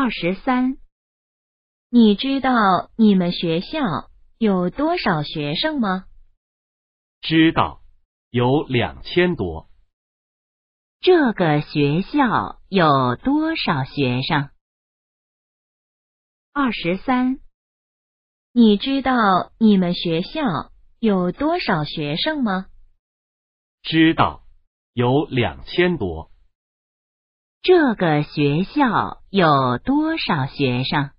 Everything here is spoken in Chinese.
二十三，你知道你们学校有多少学生吗？知道，有两千多。这个学校有多少学生？二十三，你知道你们学校有多少学生吗？知道，有两千多。这个学校有多少学生？